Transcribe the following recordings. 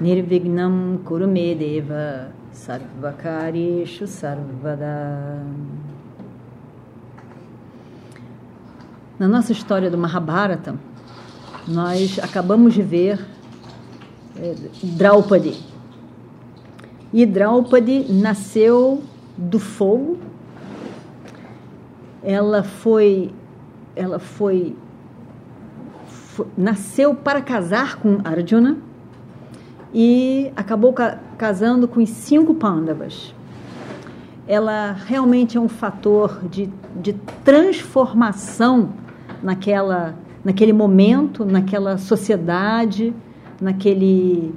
Nirvignam Kurumedeva Sarvakareshu Sarvada. Na nossa história do Mahabharata, nós acabamos de ver é, Draupadi. E Draupadi nasceu do fogo. Ela foi, ela foi, foi nasceu para casar com Arjuna e acabou ca casando com os cinco Pandavas. Ela realmente é um fator de, de transformação naquela, naquele momento, naquela sociedade, naquele,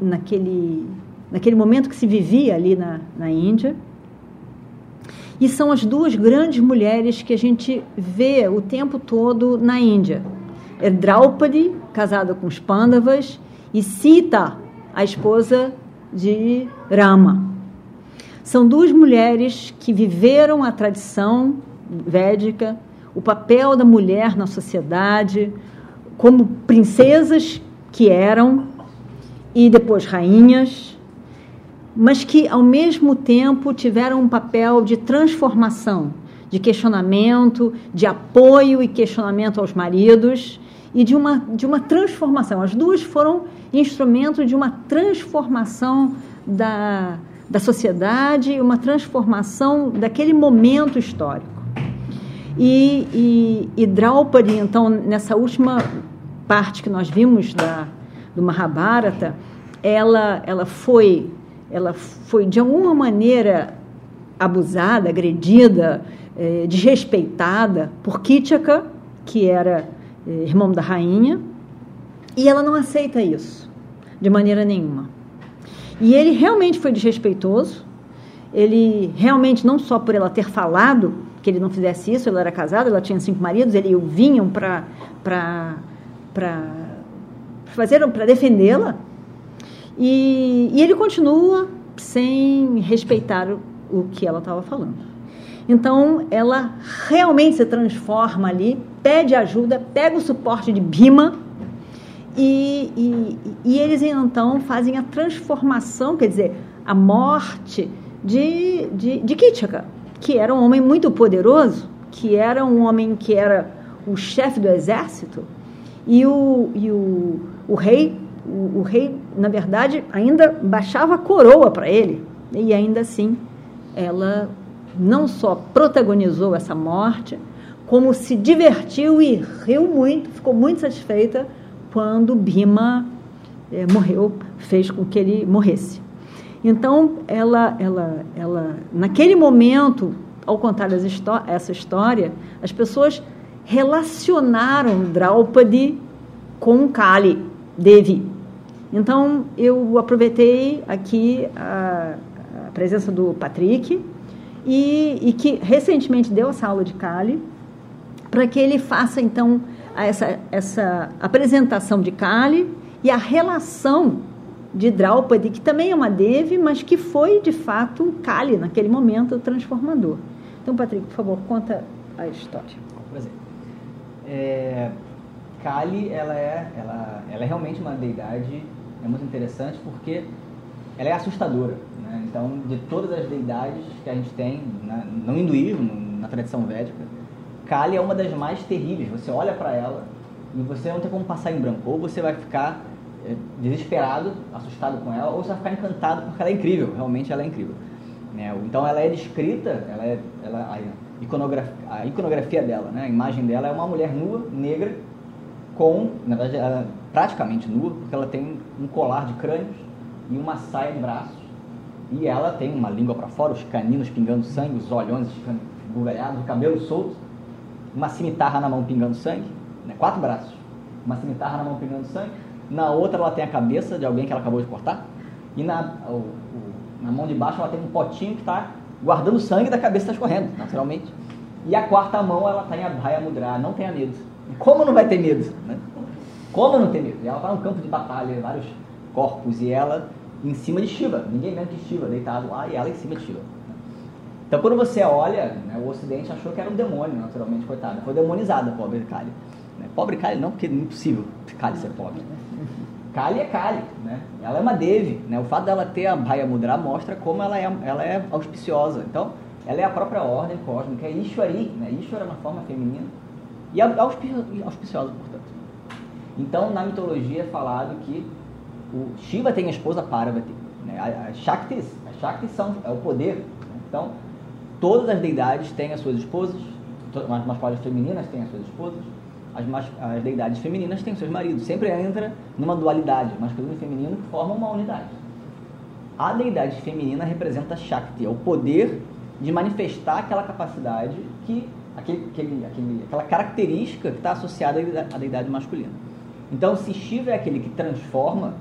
naquele, naquele momento que se vivia ali na, na Índia. E são as duas grandes mulheres que a gente vê o tempo todo na Índia. É Draupadi, casada com os Pandavas, e Sita, a esposa de Rama. São duas mulheres que viveram a tradição védica, o papel da mulher na sociedade, como princesas que eram e depois rainhas, mas que ao mesmo tempo tiveram um papel de transformação, de questionamento, de apoio e questionamento aos maridos e de uma, de uma transformação. As duas foram instrumento de uma transformação da, da sociedade uma transformação daquele momento histórico. E, e, e Draupadi, então, nessa última parte que nós vimos da, do Mahabharata, ela, ela, foi, ela foi, de alguma maneira, abusada, agredida, eh, desrespeitada por Kitchaka, que era eh, irmão da rainha, e ela não aceita isso, de maneira nenhuma. E ele realmente foi desrespeitoso, ele realmente, não só por ela ter falado que ele não fizesse isso, ela era casada, ela tinha cinco maridos, eles vinham para fazer para defendê-la, e, e ele continua sem respeitar o, o que ela estava falando. Então, ela realmente se transforma ali, pede ajuda, pega o suporte de Bima e, e, eles então fazem a transformação, quer dizer, a morte de, de, de Kitchaka, que era um homem muito poderoso, que era um homem que era o chefe do exército, e o, e o, o rei, o, o rei, na verdade, ainda baixava a coroa para ele, e ainda assim ela não só protagonizou essa morte, como se divertiu e riu muito, ficou muito satisfeita quando Bima é, morreu, fez com que ele morresse. Então, ela, ela, ela, naquele momento, ao contar essa história, as pessoas relacionaram Draupadi com Kali, Devi. Então, eu aproveitei aqui a, a presença do Patrick, e, e que recentemente deu essa aula de Kali, para que ele faça então essa, essa apresentação de Kali e a relação de Draupadi, que também é uma Devi, mas que foi de fato Kali naquele momento transformador. Então, Patrick, por favor, conta a história. Prazer. É, Kali, ela é, ela, ela é realmente uma deidade, é muito interessante porque ela é assustadora. Né? Então, de todas as deidades que a gente tem na, no hinduísmo, na tradição védica, Kali é uma das mais terríveis. Você olha para ela e você não tem como passar em branco. Ou você vai ficar é, desesperado, assustado com ela, ou você vai ficar encantado porque ela é incrível. Realmente ela é incrível. Né? Então, ela é descrita, ela é, ela, a, iconografia, a iconografia dela, né? a imagem dela é uma mulher nua, negra, com, na verdade, ela, praticamente nua, porque ela tem um colar de crânios e uma saia de braços. E ela tem uma língua para fora, os caninos pingando sangue, os olhões bugalhados, o cabelo solto, uma cimitarra na mão pingando sangue, né? quatro braços, uma cimitarra na mão pingando sangue. Na outra ela tem a cabeça de alguém que ela acabou de cortar E na, o, o, na mão de baixo ela tem um potinho que está guardando sangue da cabeça está escorrendo, naturalmente. E a quarta mão ela está em Abhaya Mudra, não tenha medo. Como não vai ter medo? Né? Como não ter medo? E ela está num campo de batalha, vários corpos, e ela em cima de Shiva. Ninguém menos que Shiva, deitado lá, e ela em cima de Shiva. Então, quando você olha, né, o Ocidente achou que era um demônio, naturalmente, coitada. Foi demonizada, pobre Kali. Né? Pobre Kali não, porque é impossível Kali ser pobre. Kali é Kali, né? Ela é uma Devi, né? O fato dela ter a Bhaya Mudra mostra como ela é, ela é auspiciosa. Então, ela é a própria ordem cósmica, é Ishwari, né? Ishwara na forma feminina e auspiciosa, portanto. Então, na mitologia é falado que o Shiva tem a esposa Parvati, né? As Shaktis, as Shaktis são é o poder. Né? Então, todas as deidades têm as suas esposas, as masculinas femininas têm as suas esposas, as, as deidades femininas têm os seus maridos. Sempre entra numa dualidade, masculino e feminino, que formam uma unidade. A deidade feminina representa Shakti, é o poder de manifestar aquela capacidade que aquele, aquele, aquele, aquela característica que está associada à deidade masculina. Então, se Shiva é aquele que transforma,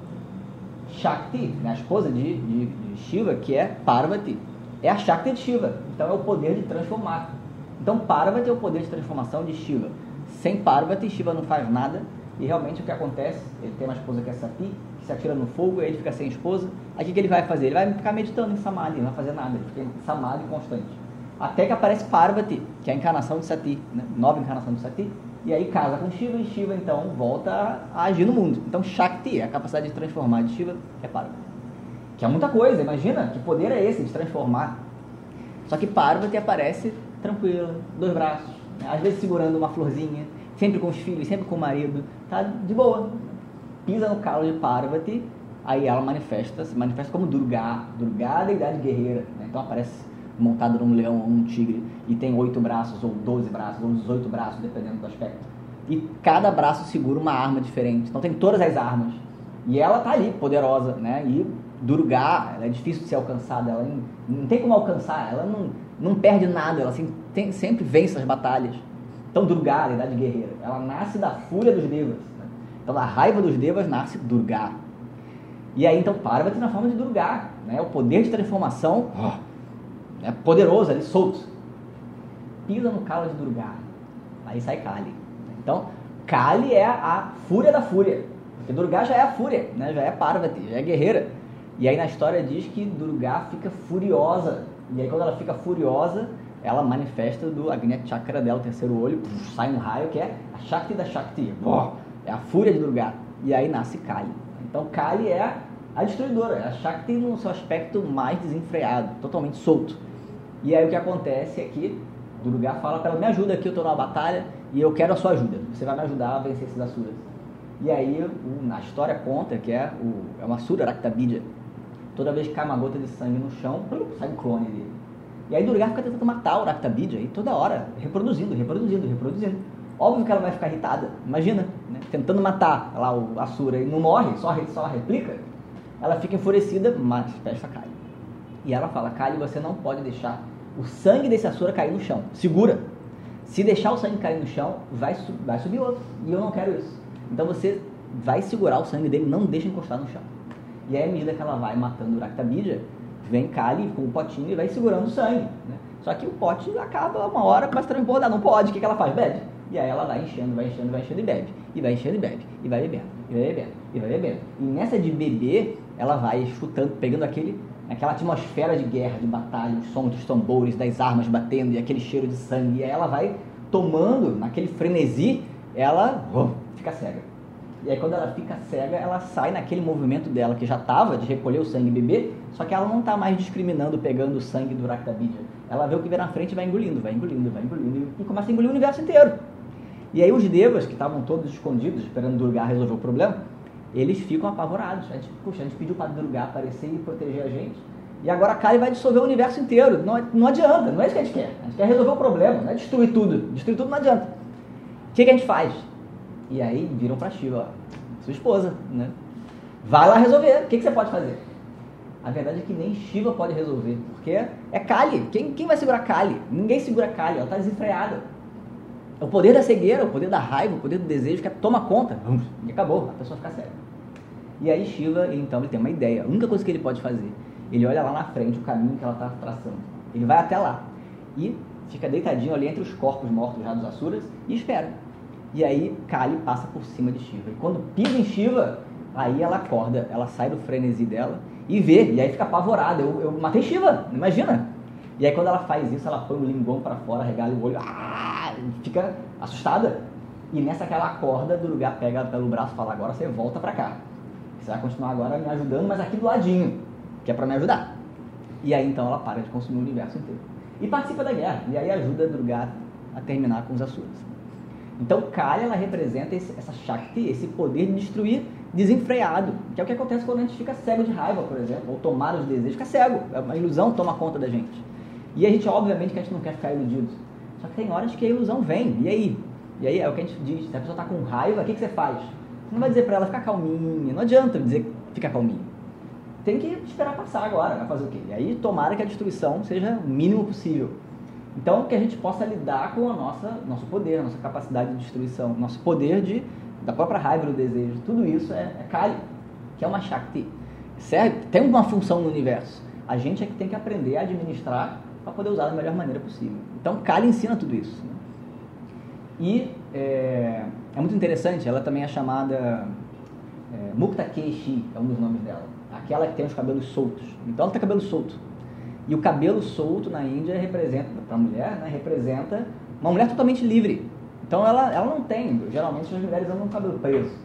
Shakti, né, a esposa de, de, de Shiva, que é Parvati, é a Shakti de Shiva. Então, é o poder de transformar. Então, Parvati é o poder de transformação de Shiva. Sem Parvati, Shiva não faz nada. E realmente o que acontece, ele tem uma esposa que é Sati, que se atira no fogo, aí ele fica sem esposa. Aí o que, que ele vai fazer? Ele vai ficar meditando em Samadhi, não vai fazer nada, ele fica em Samadhi constante. Até que aparece Parvati, que é a encarnação de Sati, né? nova encarnação de Sati, e aí casa com Shiva e Shiva então volta a agir no mundo. Então Shakti, a capacidade de transformar de Shiva, é Parvati. Que é muita coisa, imagina que poder é esse de transformar. Só que Parvati aparece tranquila, dois braços, às vezes segurando uma florzinha, sempre com os filhos, sempre com o marido, tá de boa. Pisa no calo de Parvati, aí ela manifesta, se manifesta como Durga, Durga a deidade guerreira. Né? Então aparece montada num leão ou num tigre e tem oito braços, ou doze braços, ou dezoito braços, dependendo do aspecto. E cada braço segura uma arma diferente. Então tem todas as armas. E ela tá ali, poderosa, né? E Durga, ela é difícil de ser alcançada, ela não, não tem como alcançar, ela não, não perde nada, ela assim, tem, sempre vence as batalhas. Então, Durga, a idade guerreira, ela nasce da fúria dos devas. Né? Então, da raiva dos devas nasce Durga. E aí, então, Parvati na forma de Durga, né? o poder de transformação é poderoso ali, solto. Pisa no calo de Durga, aí sai Kali. Então, Kali é a fúria da fúria, porque Durga já é a fúria, né? já é Parvati, já é guerreira. E aí na história diz que Durga fica furiosa e aí quando ela fica furiosa, ela manifesta do Agnya Chakra dela, o terceiro olho, sai um raio que é a Shakti da Shakti. É a fúria de Durga. E aí nasce Kali. Então Kali é a destruidora, é a Shakti no seu aspecto mais desenfreado, totalmente solto. E aí o que acontece é que Durga fala para ela, me ajuda aqui, eu estou numa batalha e eu quero a sua ajuda. Você vai me ajudar a vencer esses asuras. E aí na história conta que é, o, é uma Sura Raktabidya, Toda vez que cai uma gota de sangue no chão, sai um clone dele. E aí Durga fica tentando matar o Raktabidya aí toda hora, reproduzindo, reproduzindo, reproduzindo. Óbvio que ela vai ficar irritada, imagina, né? tentando matar lá o Asura e não morre, só, só replica. Ela fica enfurecida, mas fecha Kali. E ela fala: Kali, você não pode deixar o sangue desse Asura cair no chão. Segura. Se deixar o sangue cair no chão, vai, vai subir outro. E eu não quero isso. Então você vai segurar o sangue dele, não deixa encostar no chão. E aí, à medida que ela vai matando o Raktabidya, vem Kali com o potinho e vai segurando o sangue. Né? Só que o pote acaba uma hora, mas também pode dar, não pode. O que, que ela faz? Bebe. E aí ela vai enchendo, vai enchendo, vai enchendo e bebe. E vai enchendo e bebe. E vai bebendo, e vai bebendo, e vai bebendo. E nessa de beber, ela vai chutando, pegando aquele, aquela atmosfera de guerra, de batalha, os sons dos tambores, das armas batendo e aquele cheiro de sangue. E aí ela vai tomando, naquele frenesi, ela oh, fica cega. E aí quando ela fica cega, ela sai naquele movimento dela que já estava de recolher o sangue e beber, só que ela não está mais discriminando, pegando o sangue do Raktabidya. Ela vê o que vem na frente e vai engolindo, vai engolindo, vai engolindo e começa a engolir o universo inteiro. E aí os devas, que estavam todos escondidos, esperando Durga resolver o problema, eles ficam apavorados. A gente, puxa, a gente pediu para Durga aparecer e proteger a gente. E agora a Kali vai dissolver o universo inteiro. Não, não adianta, não é isso que a gente quer. A gente quer resolver o problema, não é destruir tudo. Destruir tudo não adianta. O que, que a gente faz? E aí viram para Shiva, ó, sua esposa, né? Vai lá resolver. O que, que você pode fazer? A verdade é que nem Shiva pode resolver, porque é Kali. Quem, quem vai segurar Kali? Ninguém segura Kali, ela está desenfreada. É o poder da cegueira, o poder da raiva, o poder do desejo que toma conta. E acabou, a pessoa fica cega. E aí Shiva, então, ele tem uma ideia. A única coisa que ele pode fazer, ele olha lá na frente o caminho que ela está traçando. Ele vai até lá e fica deitadinho ali entre os corpos mortos já dos Asuras e espera. E aí Kali passa por cima de Shiva. E quando pisa em Shiva, aí ela acorda, ela sai do frenesi dela e vê, e aí fica apavorada. Eu, eu matei Shiva, imagina. E aí quando ela faz isso, ela põe o linguão para fora, regala o olho, ah, fica assustada. E nessa que ela acorda do lugar, pega pelo braço e fala, agora você volta para cá. Você vai continuar agora me ajudando, mas aqui do ladinho, que é para me ajudar. E aí então ela para de consumir o universo inteiro. E participa da guerra. E aí ajuda Durga a terminar com os Asuras. Então Kali ela representa esse, essa Shakti, esse poder de destruir desenfreado, que é o que acontece quando a gente fica cego de raiva, por exemplo, ou tomar os desejos, fica cego, a ilusão toma conta da gente. E a gente, obviamente, que a gente não quer ficar iludido. Só que tem horas que a ilusão vem, e aí? E aí é o que a gente diz, se a pessoa está com raiva, o que, que você faz? Você não vai dizer para ela ficar calminha, não adianta dizer ficar calminha. Tem que esperar passar agora, vai fazer o quê? E aí tomara que a destruição seja o mínimo possível. Então, que a gente possa lidar com nossa nosso poder, nossa capacidade de destruição, nosso poder de da própria raiva do desejo, tudo isso é, é Kali, que é uma Shakti. Certo? Tem uma função no universo. A gente é que tem que aprender a administrar para poder usar da melhor maneira possível. Então, Kali ensina tudo isso. Né? E é, é, muito interessante, ela também é chamada é, Mukta Keishi, é um dos nomes dela. Aquela que tem os cabelos soltos. Então, ela tem cabelo solto. E o cabelo solto na Índia representa, para a mulher, né, representa uma mulher totalmente livre. Então ela, ela não tem, geralmente as mulheres andam com o cabelo preso.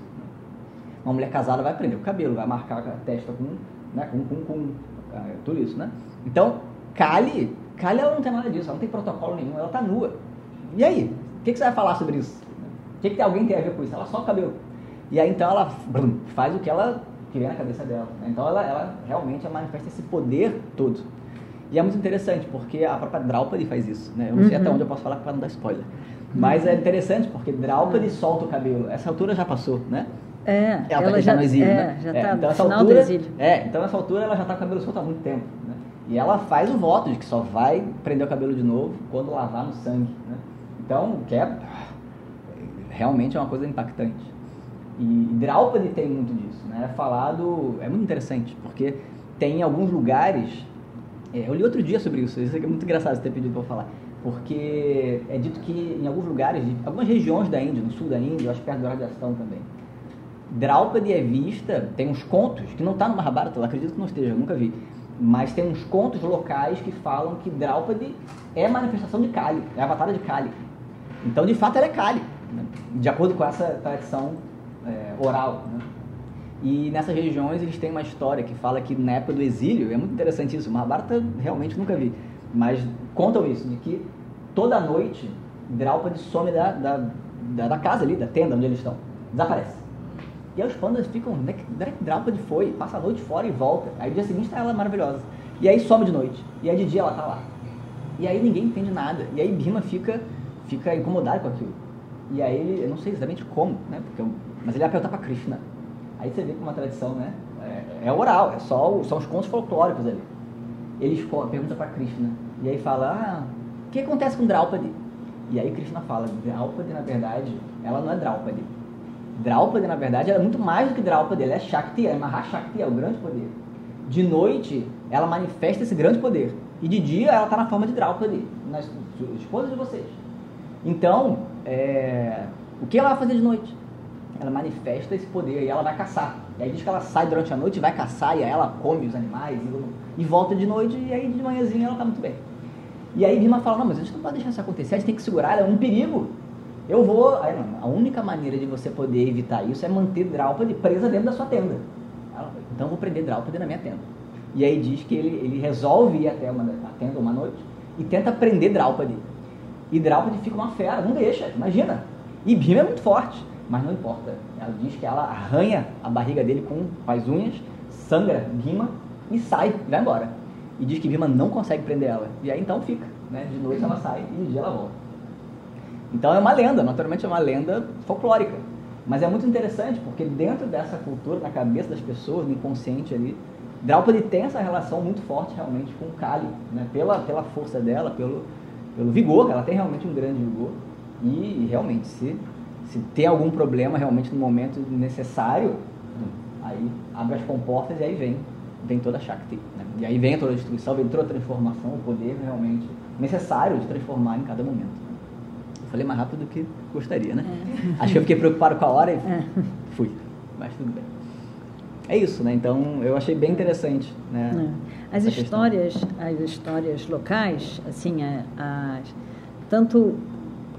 Uma mulher casada vai prender o cabelo, vai marcar a testa com, né, com, com, com é, tudo isso, né? Então, Kali, Kali ela não tem nada disso, ela não tem protocolo nenhum, ela tá nua. E aí? O que, que você vai falar sobre isso? O que, que alguém tem a ver com isso? Ela só o cabelo. E aí então ela faz o que ela que na cabeça dela. Né? Então ela, ela realmente manifesta esse poder todo. E é muito interessante, porque a própria Draupadi faz isso. Né? Eu não sei até uhum. onde eu posso falar para não dar spoiler. Mas é interessante, porque Draupadi uhum. solta o cabelo. Essa altura já passou, né? É, ela, ela tá já, no exílio, é, né? já está é, então, no final altura. É, então nessa altura ela já está com o cabelo solto há muito tempo. Né? E ela faz o voto de que só vai prender o cabelo de novo quando lavar no sangue. Né? Então, que é, realmente é uma coisa impactante. E Draupadi tem muito disso. Né? É falado, é muito interessante, porque tem alguns lugares é, eu li outro dia sobre isso, isso é muito engraçado você ter pedido para falar. Porque é dito que em alguns lugares, algumas regiões da Índia, no sul da Índia, eu acho perto do Rajastão também, Draupadi é vista, tem uns contos, que não está no Mahabharata, eu acredito que não esteja, eu nunca vi, mas tem uns contos locais que falam que Draupadi é manifestação de Kali, é a batalha de Kali. Então, de fato, ela é Kali, né? de acordo com essa tradição é, oral. Né? E nessas regiões eles têm uma história que fala que na época do exílio, é muito interessante isso, Mahabharata realmente nunca vi, mas contam isso, de que toda noite Draupadi some da, da, da, da, casa ali, da tenda onde eles estão, desaparece. E aí os pandas ficam, onde é que Draupadi foi? Passa a noite fora e volta. Aí no dia seguinte tá ela maravilhosa. E aí some de noite. E aí de dia ela tá lá. E aí ninguém entende nada. E aí Bhima fica, fica incomodado com aquilo. E aí ele, eu não sei exatamente como, né? Porque mas ele vai perguntar para Krishna. Aí você vê que uma tradição, né? É, é oral, é só, são os contos folclóricos ali. Eles perguntam para Krishna. E aí fala, ah, o que acontece com Draupadi? E aí Krishna fala, Draupadi, na verdade, ela não é Draupadi. Draupadi, na verdade, ela é muito mais do que Draupadi, ela é Shakti, é Mahashakti, é o grande poder. De noite, ela manifesta esse grande poder. E de dia, ela está na forma de Draupadi, na esposa de vocês. Então, é, o que ela vai fazer de noite? Ela manifesta esse poder e ela vai caçar. E aí diz que ela sai durante a noite vai caçar e aí ela come os animais e, e volta de noite e aí de manhãzinha ela tá muito bem. E aí Bima fala, não, mas a gente não pode deixar isso acontecer, a gente tem que segurar, ela é um perigo. Eu vou... Aí, não, a única maneira de você poder evitar isso é manter Draupadi presa dentro da sua tenda. Ela, então eu vou prender Draupadi na minha tenda. E aí diz que ele, ele resolve ir até uma, a tenda uma noite e tenta prender Draupadi. E Draupadi fica uma fera, não deixa, imagina. E Bima é muito forte mas não importa. Ela diz que ela arranha a barriga dele com as unhas, sangra Bima e sai, vai embora. E diz que Bima não consegue prender ela. E aí então fica, né? De noite ela sai e de dia ela volta. Então é uma lenda, naturalmente é uma lenda folclórica. Mas é muito interessante porque dentro dessa cultura, na cabeça das pessoas, no inconsciente ali, Draupadi tem essa relação muito forte realmente com Kali, né? pela, pela força dela, pelo, pelo vigor, ela tem realmente um grande vigor. E, e realmente, se se tem algum problema realmente no momento necessário, Aí abre as comportas e aí vem, vem toda a Shakti. Né? E aí vem toda a destruição, vem toda a transformação, o poder realmente necessário de transformar em cada momento. Eu falei mais rápido do que gostaria, né? É. Acho que eu fiquei preocupado com a hora e é. fui. Mas tudo bem. É isso, né? Então eu achei bem interessante, né? É. As histórias, questão. as histórias locais, assim, é, as, tanto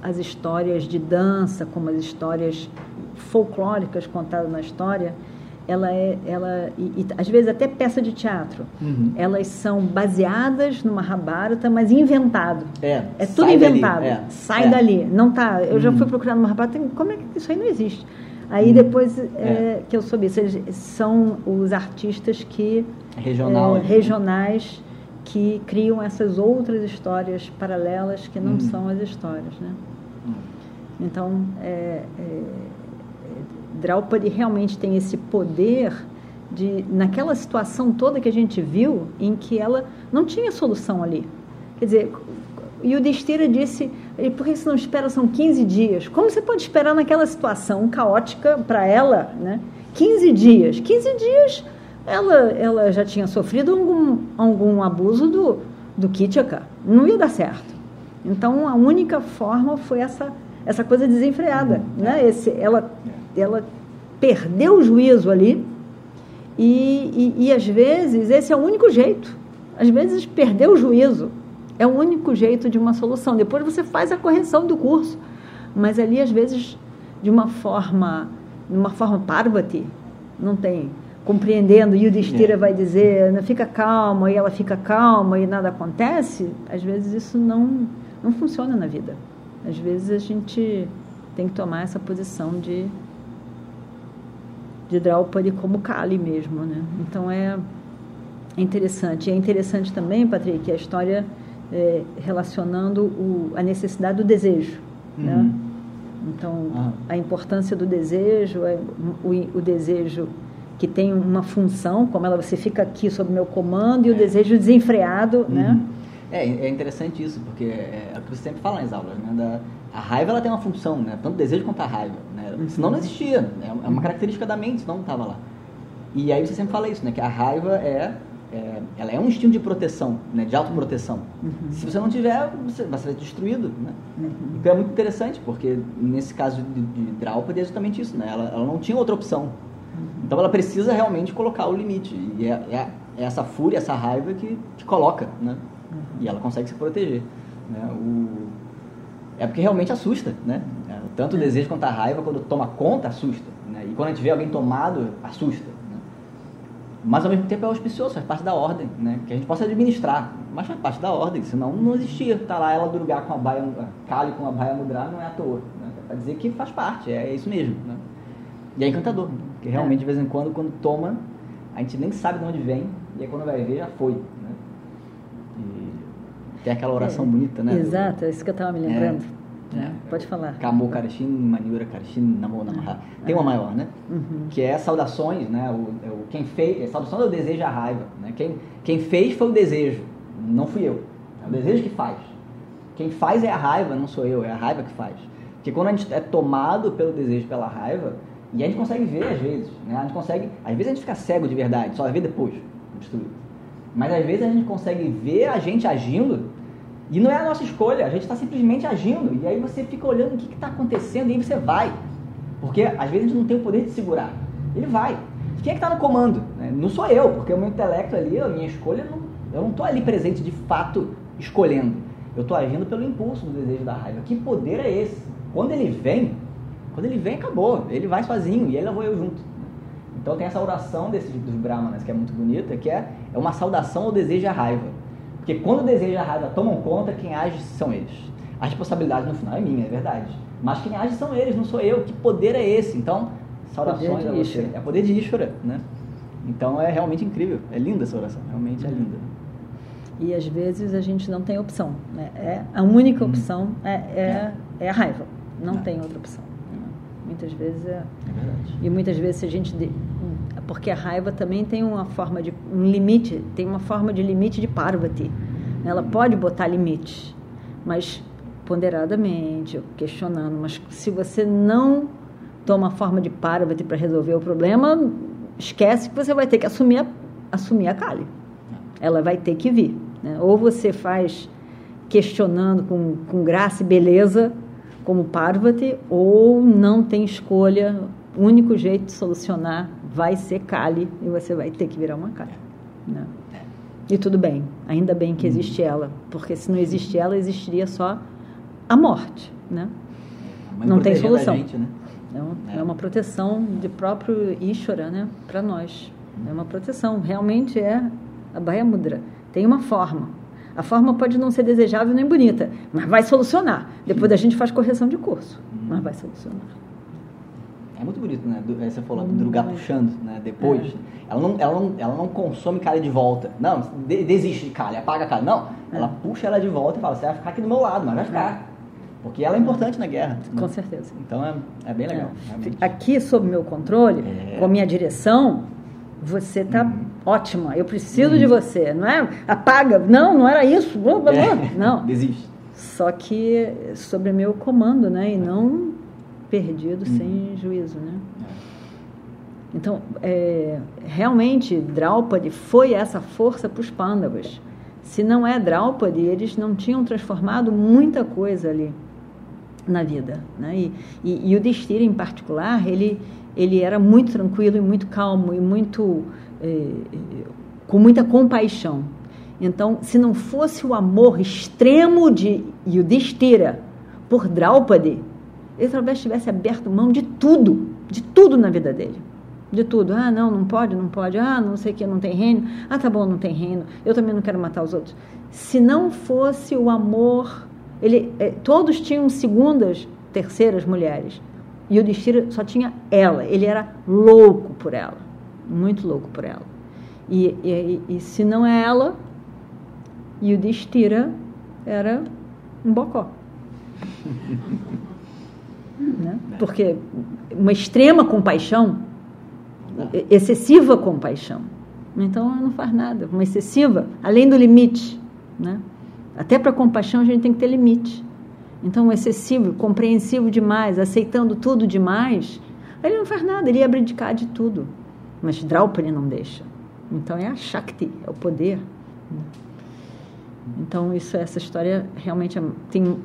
as histórias de dança como as histórias folclóricas contadas na história, ela é, ela e, e, às vezes até peça de teatro, uhum. elas são baseadas no Mahabharata, mas inventado. É, é tudo inventado. Dali, é, sai é. dali. Não tá. Eu uhum. já fui procurar no Mahabharata, como é que isso aí não existe? Aí uhum. depois é, é. que eu soube, são os artistas que Regional, é, regionais que criam essas outras histórias paralelas que não uhum. são as histórias, né? Uhum. Então, é, é Draupadi realmente tem esse poder de, naquela situação toda que a gente viu, em que ela não tinha solução ali. Quer dizer, e o Destira disse, por que você não espera, são 15 dias? Como você pode esperar naquela situação caótica para ela, né? 15 dias. 15 dias ela, ela já tinha sofrido algum, algum abuso do, do Kitchaka. Não ia dar certo. Então, a única forma foi essa, essa coisa desenfreada. Né? Esse, ela ela perdeu o juízo ali e, e, e, às vezes esse é o único jeito. Às vezes perder o juízo é o único jeito de uma solução. Depois você faz a correção do curso, mas ali às vezes de uma forma, de uma forma parvati, não tem compreendendo e o Destira é. vai dizer, não fica calma e ela fica calma e nada acontece. Às vezes isso não não funciona na vida. Às vezes a gente tem que tomar essa posição de de Draupadi como Kali mesmo, né? Então é, interessante. E é interessante também, Patrick, a história é, relacionando o, a necessidade do desejo, né? uhum. né? Então, ah. a importância do desejo, é, o, o, desejo que tem uma função, como ela, você fica aqui sob meu comando, e o é. desejo desenfreado, uhum. né? É, é interessante isso, porque é, é o que você sempre fala nas aulas, né? Da, a raiva ela tem uma função, né? Tanto o desejo quanto a raiva. Né? Uhum. Senão não existia. Né? É uma característica da mente, senão não estava lá. E aí você sempre fala isso, né? Que a raiva é, é ela é um instinto de proteção, né? De autoproteção. Uhum. Se você não tiver, você vai ser destruído, né? Uhum. Então é muito interessante, porque nesse caso de, de Draupadi é justamente isso, né? Ela, ela não tinha outra opção. Então ela precisa realmente colocar o limite. E é, é, é essa fúria, essa raiva que, que coloca, né? E ela consegue se proteger. Né? O, é porque realmente assusta, né? É, tanto o desejo quanto a raiva, quando toma conta, assusta. Né? E quando a gente vê alguém tomado, assusta. Né? Mas ao mesmo tempo é auspicioso, faz parte da ordem, né? Que a gente possa administrar, mas faz parte da ordem, senão não existia. Tá lá ela Durgar com a baia, Kali com a baia mudra, não é à toa. Né? É pra dizer que faz parte, é, é isso mesmo. Né? E é encantador, porque realmente de vez em quando, quando toma, a gente nem sabe de onde vem, e aí quando vai ver, já foi. Né? Tem aquela oração é, bonita, né? Exato, é isso que eu estava me lembrando. É, é, Pode falar. Kamo Karishin, Maniura Karishin, Namo Namaha. Tem uma maior, né? Uhum. Que é saudações, né? O, o, quem fez, é saudação é o desejo e a raiva. Né? Quem, quem fez foi o desejo, não fui eu. É o desejo que faz. Quem faz é a raiva, não sou eu, é a raiva que faz. Porque quando a gente é tomado pelo desejo, pela raiva, e a gente consegue ver às vezes, né? A gente consegue, às vezes a gente fica cego de verdade, só ver depois, destruído. Mas às vezes a gente consegue ver a gente agindo e não é a nossa escolha, a gente está simplesmente agindo. E aí você fica olhando o que está acontecendo e aí você vai. Porque às vezes a gente não tem o poder de segurar. Ele vai. Quem é que está no comando? Né? Não sou eu, porque o meu intelecto ali, a minha escolha, não, eu não estou ali presente de fato escolhendo. Eu estou agindo pelo impulso do desejo da raiva. Que poder é esse? Quando ele vem, quando ele vem, acabou. Ele vai sozinho e ele levou eu junto. Então tem essa oração desses, dos Brahmanas que é muito bonita, que é, é uma saudação ao desejo e à raiva. Porque quando o desejo e a raiva tomam conta, quem age são eles. A responsabilidade no final é minha, é verdade. Mas quem age são eles, não sou eu. Que poder é esse? Então, saudações a você. É poder de Ishvara, né? Então é realmente incrível. É linda essa oração, realmente é linda. E às vezes a gente não tem opção. Né? É, a única uhum. opção é, é, é. é a raiva. Não é. tem outra opção. Muitas vezes é. É verdade. E muitas vezes a gente. De, porque a raiva também tem uma forma de. um limite, tem uma forma de limite de Parvati. Ela pode botar limites, mas ponderadamente, questionando. Mas se você não toma a forma de Parvati para resolver o problema, esquece que você vai ter que assumir a, assumir a Kali. Ela vai ter que vir. Né? Ou você faz questionando com, com graça e beleza, como Parvati, ou não tem escolha, o único jeito de solucionar vai ser Kali e você vai ter que virar uma Kali. Né? E tudo bem, ainda bem que existe ela, porque se não existe ela, existiria só a morte. Né? Não tem solução. Gente, né? é, uma, é. é uma proteção de próprio Ishvara né? para nós. É uma proteção, realmente é a Bhaya Mudra. Tem uma forma. A forma pode não ser desejável nem bonita, mas vai solucionar. Depois a gente faz correção de curso, mas vai solucionar. É muito bonito, né? É, você falou, do lugar puxando, né? Depois. É. Ela, não, ela, não, ela não consome calha de volta. Não, de, desiste de calha, apaga a calha. Não, é. ela puxa ela de volta e fala, você vai ficar aqui do meu lado, mas vai ficar. É. Porque ela é importante na guerra. Com né? certeza. Então é, é bem legal. É. Aqui, sob meu controle, com a minha direção, você está hum. ótima. Eu preciso de você. Não é apaga. Não, não era isso. Blá, blá, blá. Não. Desiste. Só que sobre meu comando, né? E não perdido hum. sem juízo, né? Então, é, realmente, Draupadi foi essa força para os Pandavas. Se não é Draupadi, eles não tinham transformado muita coisa ali na vida. Né? E, e, e o Destira, em particular, ele, ele era muito tranquilo e muito calmo e muito é, com muita compaixão. Então, se não fosse o amor extremo de Yudhishthira por Draupadi, ele talvez tivesse aberto mão de tudo, de tudo na vida dele. De tudo. Ah, não, não pode, não pode. Ah, não sei o que, não tem reino. Ah, tá bom, não tem reino. Eu também não quero matar os outros. Se não fosse o amor, ele, eh, todos tinham segundas, terceiras mulheres. E o Destira só tinha ela. Ele era louco por ela. Muito louco por ela. E, e, e se não é ela, e o Destira era um bocó. Né? Porque uma extrema compaixão, excessiva compaixão, então não faz nada. Uma excessiva, além do limite. Né? Até para compaixão a gente tem que ter limite. Então, excessivo, compreensivo demais, aceitando tudo demais, ele não faz nada, ele ia abdicar de tudo. Mas Draupadi não deixa. Então é a Shakti, é o poder. Então, isso, essa história realmente é, tem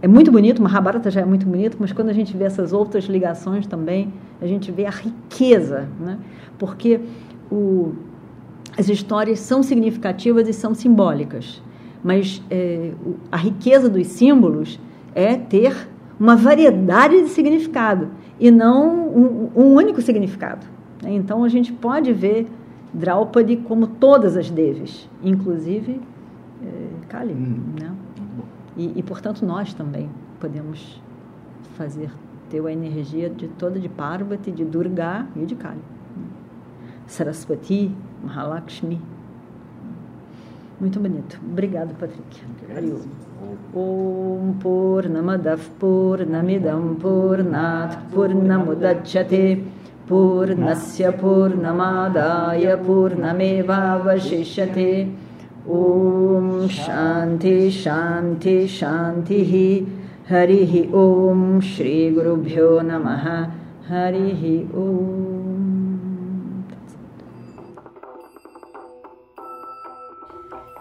é muito bonito, Mahabharata já é muito bonito, mas quando a gente vê essas outras ligações também, a gente vê a riqueza, né? porque o, as histórias são significativas e são simbólicas, mas é, a riqueza dos símbolos é ter uma variedade de significado e não um, um único significado. Né? Então a gente pode ver Draupadi como todas as deves, inclusive é, Kali. Hum. Né? E, e, portanto, nós também podemos fazer, ter a energia de toda de Parvati, de Durga e de Kali. Saraswati, Mahalakshmi. Muito bonito. Obrigado, Patrick. Om Purnamadav Purnamidam Purnat Purnamudachyate Purnasya Purnamadaya Purnameva Vashishyate ॐ शान्ति शान्ति शान्तिः हरिः ॐ श्रीगुरुभ्यो नमः हरिः ॐ